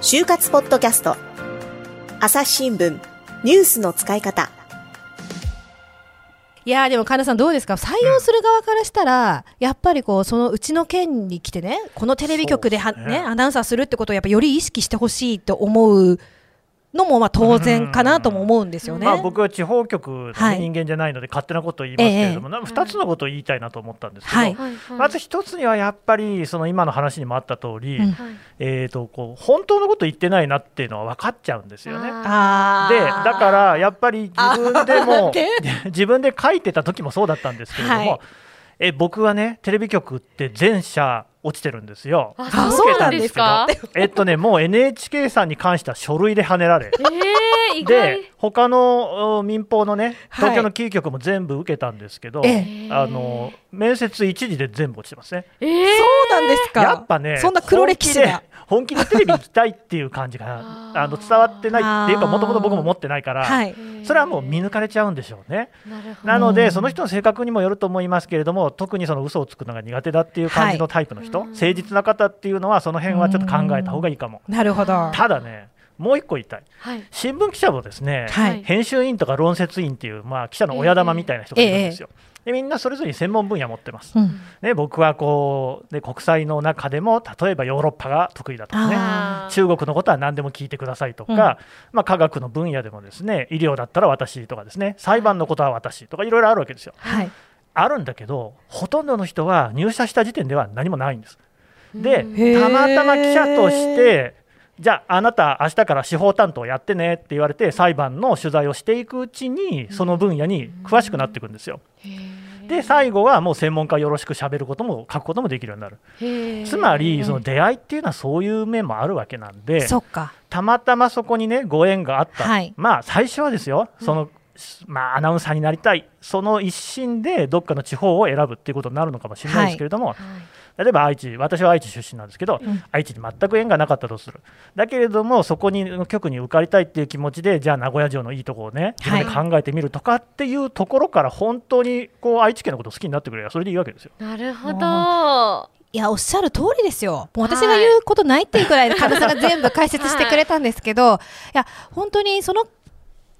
就活ポッドキャスト。朝日新聞。ニュースの使い方。いやーでも神田さんどうですか？採用する側からしたら、やっぱりこうそのうちの県に来てねこのテレビ局ではね。ねアナウンサーするってことをやっぱより意識してほしいと思うのもまあ当然かなとも思うんですよね。まあ、僕は地方局の人間じゃないので勝手なことを言いますけれども、えな2つのことを言いたいなと思ったんですけど、はい。まず1つにはやっぱりその今の話にもあった通り、うん。えー、とこう本当のこと言ってないなっていうのは分かっちゃうんですよね。あでだからやっぱり自分でも 自分で書いてた時もそうだったんですけれども、はいえ僕はねテレビ局って全社落ちてるんですよ。ああそうなんですか？受けたんですけどえっとねもう NHK さんに関しては書類で跳ねられ。えー、意外。で他のお民放のねはい。東京のキー局も全部受けたんですけど、えあの面接一時で全部落ちてますね。えー、そうなんですか？やっぱねそんな黒歴史が。本気で本気でテレビ行きたいっていう感じが あの伝わってないっていうかもともと僕も持ってないから、はい。それはもう見抜かれちゃうんでしょうね。なるほど。なので、その人の性格にもよると思いますけれども、特にその嘘をつくのが苦手だっていう感じのタイプの人、はい誠実な方っていうのは、その辺はちょっと考えた方がいいかも。なるほど。ただね、もう一個言いたい、はい新聞記者もですね、はい編集員とか論説員っていう、まあ、記者の親玉みたいな人がいるんですよ。でみんなそれぞれに専門分野持ってます。うんね、僕はこう、ね、国際の中でも例えばヨーロッパが得意だとかねあ中国のことは何でも聞いてくださいとか、うんまあ、科学の分野でもですね医療だったら私とかですね裁判のことは私とかいろいろあるわけですよ。はい。あるんだけどほとんどの人は入社した時点では何もないんです。でたまたま記者としてじゃああなた明日から司法担当やってねって言われて裁判の取材をしていくうちにその分野に詳しくなっていくんですよ。で最後はもう専門家よろしく喋ることも書くこともできるようになる。つまりその出会いっていうのはそういう面もあるわけなんで。たまたまそこにねご縁があった、はいまあ最初はですよその、まあ、アナウンサーになりたい。その一心でどっかの地方を選ぶっていうことになるのかもしれないですけれども、例えば愛知私は愛知出身なんですけど、うん。愛知に全く縁がなかったとする。だけれどもそこに局に受かりたいっていう気持ちでじゃあ名古屋城のいいところをね自分で考えてみるとかっていうところから本当にこう愛知県のことを好きになってくれればそれでいいわけですよ。なるほど。いや、おっしゃる通りですよ。もう私が言うことないっていうくらい、神田さんが全部解説してくれたんですけど、い、や、本当にその、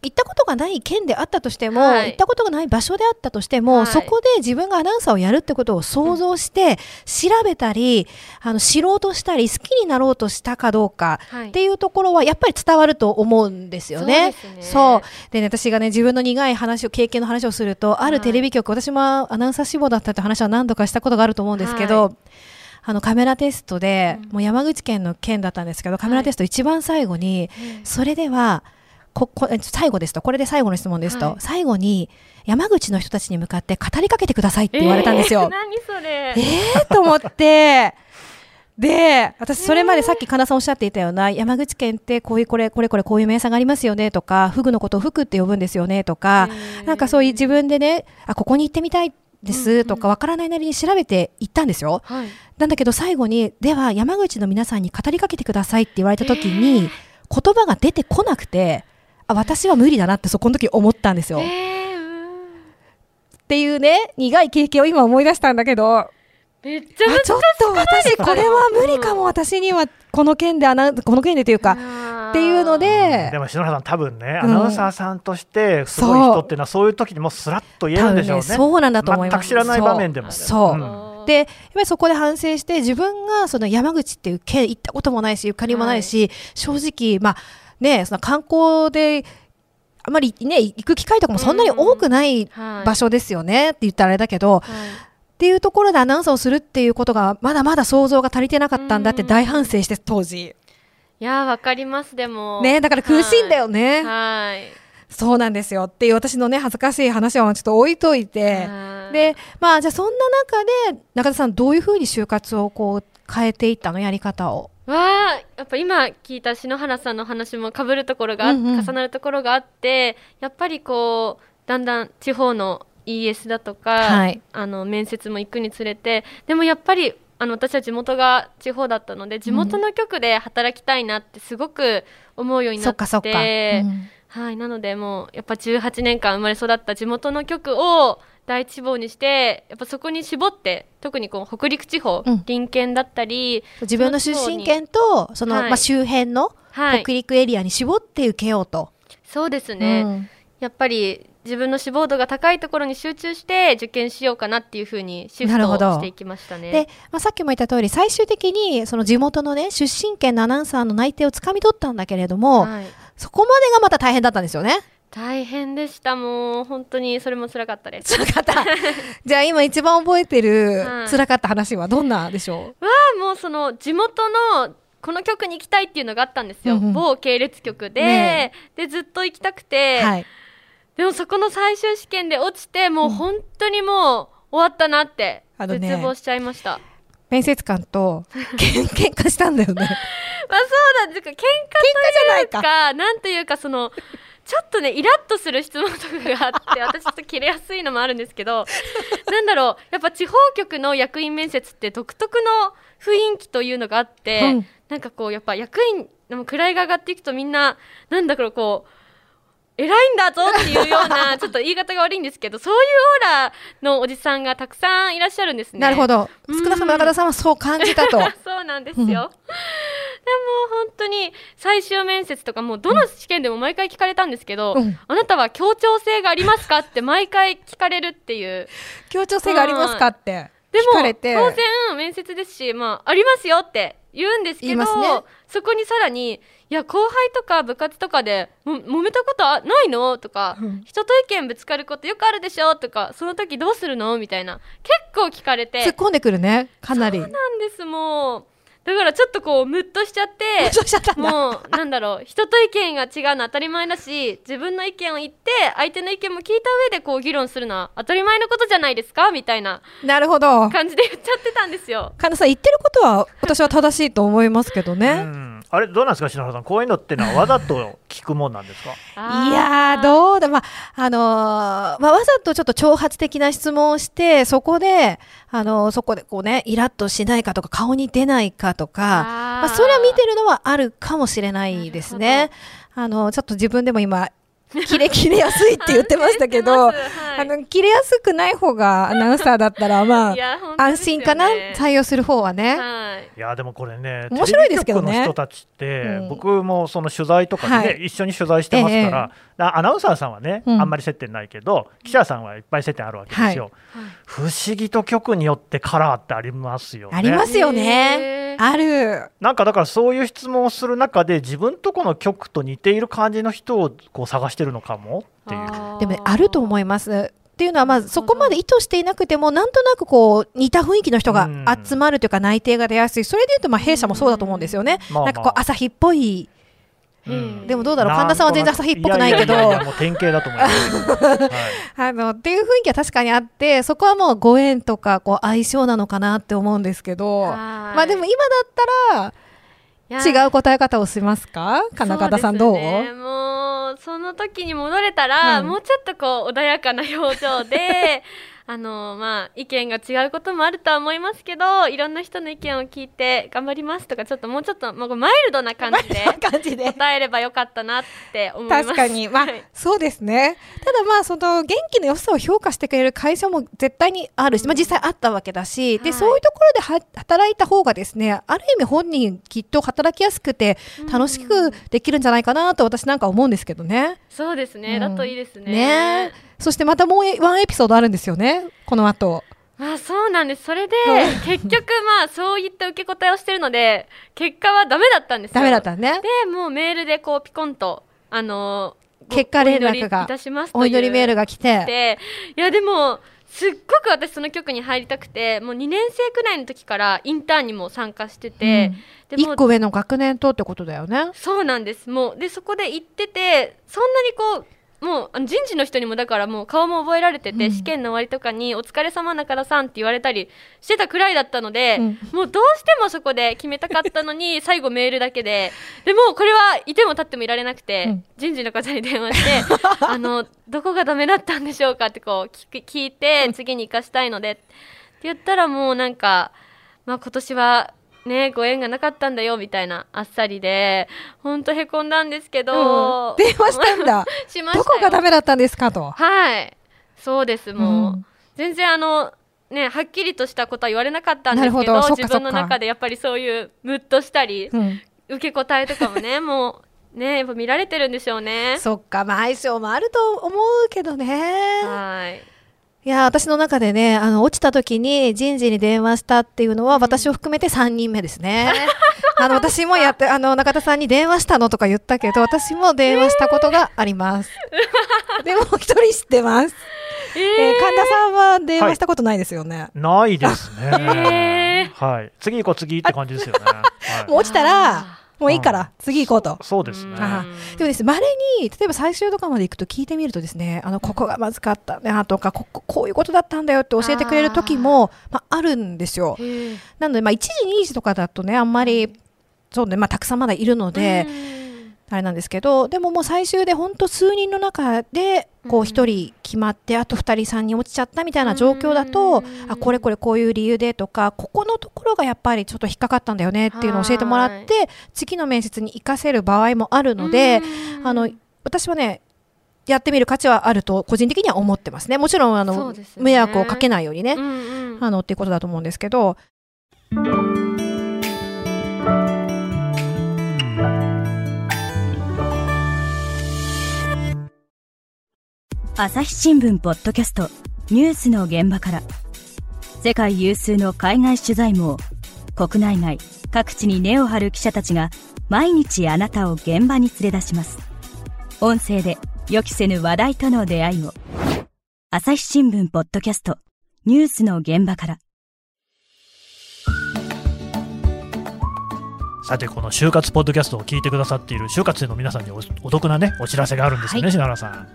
行ったことがない県であったとしても、はい。行ったことがない場所であったとしても、はい。そこで自分がアナウンサーをやるってことを想像して、調べたり、あの、知ろうとしたり、好きになろうとしたかどうかはい。っていうところは、やっぱり伝わると思うんですよね。そうですね。そう。でね、私がね、自分の苦い話を、経験の話をすると、あるテレビ局、私もアナウンサー志望だったって話は何度かしたことがあると思うんですけど、はあのカメラテストで、うん。もう山口県の県だったんですけど、カメラテスト一番最後に、それでは、ここえ最後ですと、これで最後の質問ですと、はい。最後に山口の人たちに向かって語りかけてくださいって言われたんですよ。えー何それ。えー？と思って、で、私それまでさっき神田さんおっしゃっていたような、山口県ってこういうこれ、これこれこういう名産がありますよねとか、フグのことをフグって呼ぶんですよねとか、なんかそういう自分でね、あ、ここに行ってみたいですとか、わからないなりに調べて行ったんですよ。はい。なんだけど最後に、では山口の皆さんに語りかけてくださいって言われた時に、言葉が出てこなくて、あ、私は無理だなってそこの時思ったんですよ。っえーうんていうね、苦い経験を今思い出したんだけど、めっちゃあちょっと私これは無理かも、私にはこの件でアナウンこの件でというか、っていうのででも篠原さん多分ね、うんアナウンサーさんとしてすごい人っていうのはそういう時にもスラッと言えるんでしょうね。そうなんだと思います。全く知らない場面でも。そう。うんで、やっぱりそこで反省して、自分がその山口っていう県行ったこともないし、ゆかりもないし、正直、まあ、ね、その観光で、あまりね、行く機会とかもそんなに多くないはい場所ですよねって言ったらあれだけど、はい。っていうところでアナウンサーをするっていうことが、まだまだ想像が足りてなかったんだって大反省して、当時。いやーわかりますでも。ね、だから苦しいんだよね。はい。そうなんですよっていう私のね、恥ずかしい話はちょっと置いといて、はい。で、まあ、じゃあそんな中で、中田さん、どういうふうに就活をこう変えていったの、やり方を？わあやっぱ今聞いた篠原さんの話もかぶるところがあ、うんうん。重なるところがあってやっぱりこうだんだん地方の ES だとか、はい。あの面接も行くにつれてでもやっぱりあの私は地元が地方だったので地元の局で働きたいなってすごく思うようになっそっかそっか。て、うん。はい、なのでもうやっぱ18年間生まれ育った地元の局を第一志望にしてやっぱそこに絞って特にこう北陸地方、うん。隣県だったり自分の出身県とその、はい。まあ、周辺のはい。北陸エリアに絞って受けようと。そうですね、うん。やっぱり自分の志望度が高いところに集中して受験しようかなっていうふうにシフトしていきましたね。で、まあ、さっきも言った通り最終的にその地元のね出身県のアナウンサーの内定をつかみ取ったんだけれども、はい、そこまでがまた大変だったんですよね。大変でしたもう。本当にそれも辛かったです。辛かった。じゃあ今一番覚えてるはい辛かった話はどんなでしょはもうその地元のこの局に行きたいっていうのがあったんですよ、うんうん。某系列局で、ねでずっと行きたくう、て、はい。でもそこの最終試験で落ちてもう本当にもう終わったなって絶望しちゃいました。面接官と けん喧嘩したんだよね。まあそうなんですか喧嘩とじゃないいうか。なんというかそのちょっとねイラッとする質問とかがあって 私ちょっと切れやすいのもあるんですけどなんだろうやっぱ地方局の役員面接って独特の雰囲気というのがあって、うんなんかこうやっぱ役員でも位が上がっていくとみんななんだろうこう偉いんだぞっていうような ちょっと言い方が悪いんですけどそういうオーラのおじさんがたくさんいらっしゃるんですね。なるほど。うん少なくとも中田さんはそう感じたと。そうなんですよ。でも本当に最終面接とかもうどの試験でも毎回聞かれたんですけど、うんあなたは協調性がありますかって毎回聞かれるっていう。協調性がありますかってでも聞かれて。当然面接ですし、まあありますよって言うんですけど、ねそこにさらにいや後輩とか部活とかでも揉めたことあないの？とか、うん人と意見ぶつかることよくあるでしょ？とかその時どうするの？みたいな結構聞かれて突っ込んでくるね。かなり。そうなんですもうだからちょっとこうムッとしちゃってそうしちゃったんだ。もうなんだろう人と意見が違うの当たり前だし自分の意見を言って相手の意見も聞いた上でこう議論するのは当たり前のことじゃないですかみたいななるほど。感じで言っちゃってたんですよ。神田さん言ってることは私は正しいと思いますけどうね。んあれどうなんですか篠原さん。こういうのってのはわざと聞くもんなんですか？いやーどうだまああのーまあ、わざとちょっと挑発的な質問をしてそこで、あのーそこでこうねイラッとしないかとか顔に出ないかとかまあ、それは見てるのはあるかもしれないですね。あのちょっと自分でも今切れ切れやすいって言ってましたけど、はい。あの切れやすくない方がアナウンサーだったらまあね。安心かな？採用する方はね。はい。いやでもこれね面白いですけどね。人たちって、うん。僕もその取材とかでね、はい。一緒に取材してますから、あアナウンサーさんはね、うん。あんまり接点ないけど記者さんはいっぱい接点あるわけですよ、不思議と局によってカラーってありますよね。ありますよへね。ー。ある。なんかだからそういう質問をする中で自分とこの局と似ている感じの人をこう探してるのかも？っていう。でもねあると思います。っていうのはまずそこまで意図していなくてもなんとなくこう似た雰囲気の人がうん。集まるというか内定が出やすい。それでいうとまあ弊社もそうだと思うんですよね。まあまあ。なんかこう朝日っぽい。うん。でもどうだろう？神田さんは全然朝日っぽくないけど。典型だと思います。けど、はいあのっていう雰囲気は確かにあってそこはもうご縁とかこう相性なのかなって思うんですけど。はい。まあでも今だったら違う答え方をしますか？金方さんどうその時に戻れたら、うん。もうちょっとこう穏やかな表情で あのまあ意見が違うこともあるとは思いますけどいろんな人の意見を聞いて頑張りますとかちょっともうちょっと、まあ、マイルドな感じで感じで。答えればよかったなって思います。確かに、まあはい、そうですね。ただまあ、その元気の良さを評価してくれる会社も絶対にあるし、まあ実際あったわけだし、で、はい。そういうところでは働いた方がですね、ある意味本人きっと働きやすくて楽しくできるんじゃないかなと私なんか思うんですけどね。そうですね、うん。だといいですね。ねそしてまたもうワンエピソードあるんですよね、この後。まあそうなんですそれでうん結局まあそういった受け答えをしてるので結果はダメだったんですよダメだったね。でもうメールでこうピコンとあのーご結果連絡がお祈りいたしますというお祈りメールが来て。でいやでもすっごく私その局に入りたくてもう2年生くらいの時からインターンにも参加してて、でも一個上の学年とってことだよね。そうなんですもうでそこで行っててそんなにこうもうあの人事の人にもだからもう顔も覚えられてて、うん。試験の終わりとかに「お疲れ様中田さん」って言われたりしてたくらいだったので、うん。もうどうしてもそこで決めたかったのに 最後メールだけででもこれはいても立ってもいられなくて、うん。人事の方に電話して あのどこがダメだったんでしょうかってこう聞く聞いて次に生かしたいのでって言ったらもうなんか、まあ、今年はねご縁がなかったんだよみたいなあっさりでほんとへこんだんですけど、うん。電話したんだ。しましたよ。どこがダメだったんですかと。はい。そうですもう、うん。全然あのねはっきりとしたことは言われなかったんですけど自分の中でやっぱりそういうムッとしたり、うん。受け答えとかもねもう ねやっぱ見られてるんでしょうね。そっか、まあ、相性もあると思うけどね。はいいや、私の中でね、あの、落ちた時に人事に電話したっていうのは、私を含めて3人目ですね。あの、私もやって、あの、中田さんに電話したのとか言ったけど、私も電話したことがあります。でも、一人知ってます。ええー神田さんは電話したことないですよね。ないですね。えはい。次行こう次って感じですよね。はいもう落ちたらあ、もういいから、次行こうと。そうですね。あでもですね、稀に、例えば最終とかまで行くと聞いてみるとですね、あの、ここがまずかったなとか、ここ、こういうことだったんだよって教えてくれる時も、まあ、あるんですよ。ーなので、まあ、1時、2時とかだとね、あんまり、そうね、まあ、たくさんまだいるので、うんあれなんですけど、でももう最終で本当数人の中で、こううん1人決まって、あと2人、3人落ちちゃったみたいな状況だと、うんあ、これこれこういう理由でとか、ここのところがやっぱりちょっと引っかかったんだよねっていうのを教えてもらって、次の面接に活かせる場合もあるので、うん。あの私はねやってみる価値はあると個人的には思ってますね。もちろんあの、ね。迷惑をかけないようにね、うんうん。あのっていうことだと思うんですけど朝日新聞ポッドキャストニュースの現場から。世界有数の海外取材網国内外各地に根を張る記者たちが毎日あなたを現場に連れ出します。音声で予期せぬ話題との出会いを朝日新聞ポッドキャストニュースの現場から。さてこの就活ポッドキャストを聞いてくださっている就活生の皆さんにおお得なねお知らせがあるんですよね、はい。篠原さん。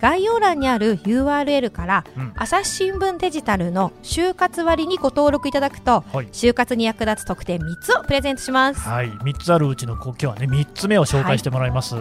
概要欄にある URL から、うん。朝日新聞デジタルの就活割にご登録いただくとはい。就活に役立つ特典3つをプレゼントします。はい、3つあるうちのこ今日はね3つ目を紹介してもらいます。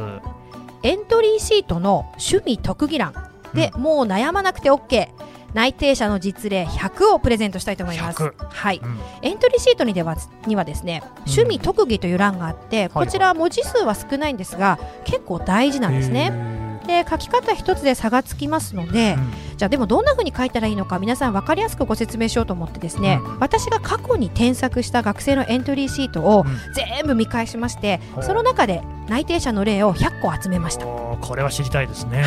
エントリーシートの趣味特技欄で、もう悩まなくて OK 内定者の実例100をプレゼントしたいと思います。100はい。うん。エントリーシートにではにはですね趣味特技という欄があって、こちら文字数は少ないんですが結構大事なんですね。へで書き方一つで差がつきますので、ーうん。じゃあでもどんな風に書いたらいいのか皆さん分かりやすくご説明しようと思ってですね、うん。私が過去に添削した学生のエントリーシートをうん。全部見返しまして、ほう。その中で内定者の例を100個集めました。これは知りたいですね、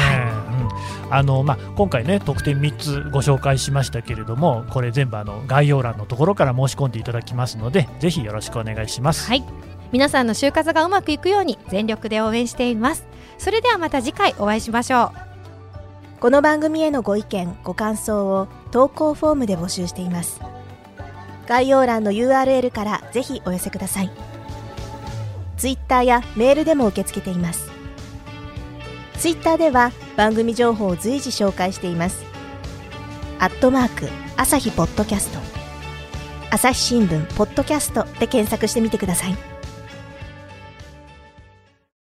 うん。あのまあ、今回ね特典3つご紹介しましたけれどもこれ全部あの概要欄のところから申し込んでいただきますのでぜひよろしくお願いします、はい。皆さんの就活がうまくいくように全力で応援していますそれではまた次回お会いしましょう。この番組へのご意見ご感想を投稿フォームで募集しています。概要欄の URL からぜひお寄せください。ツイッターやメールでも受け付けています。ツイッターでは番組情報を随時紹介しています。アットマーク朝日ポッドキャスト。朝日新聞ポッドキャストで検索してみてください。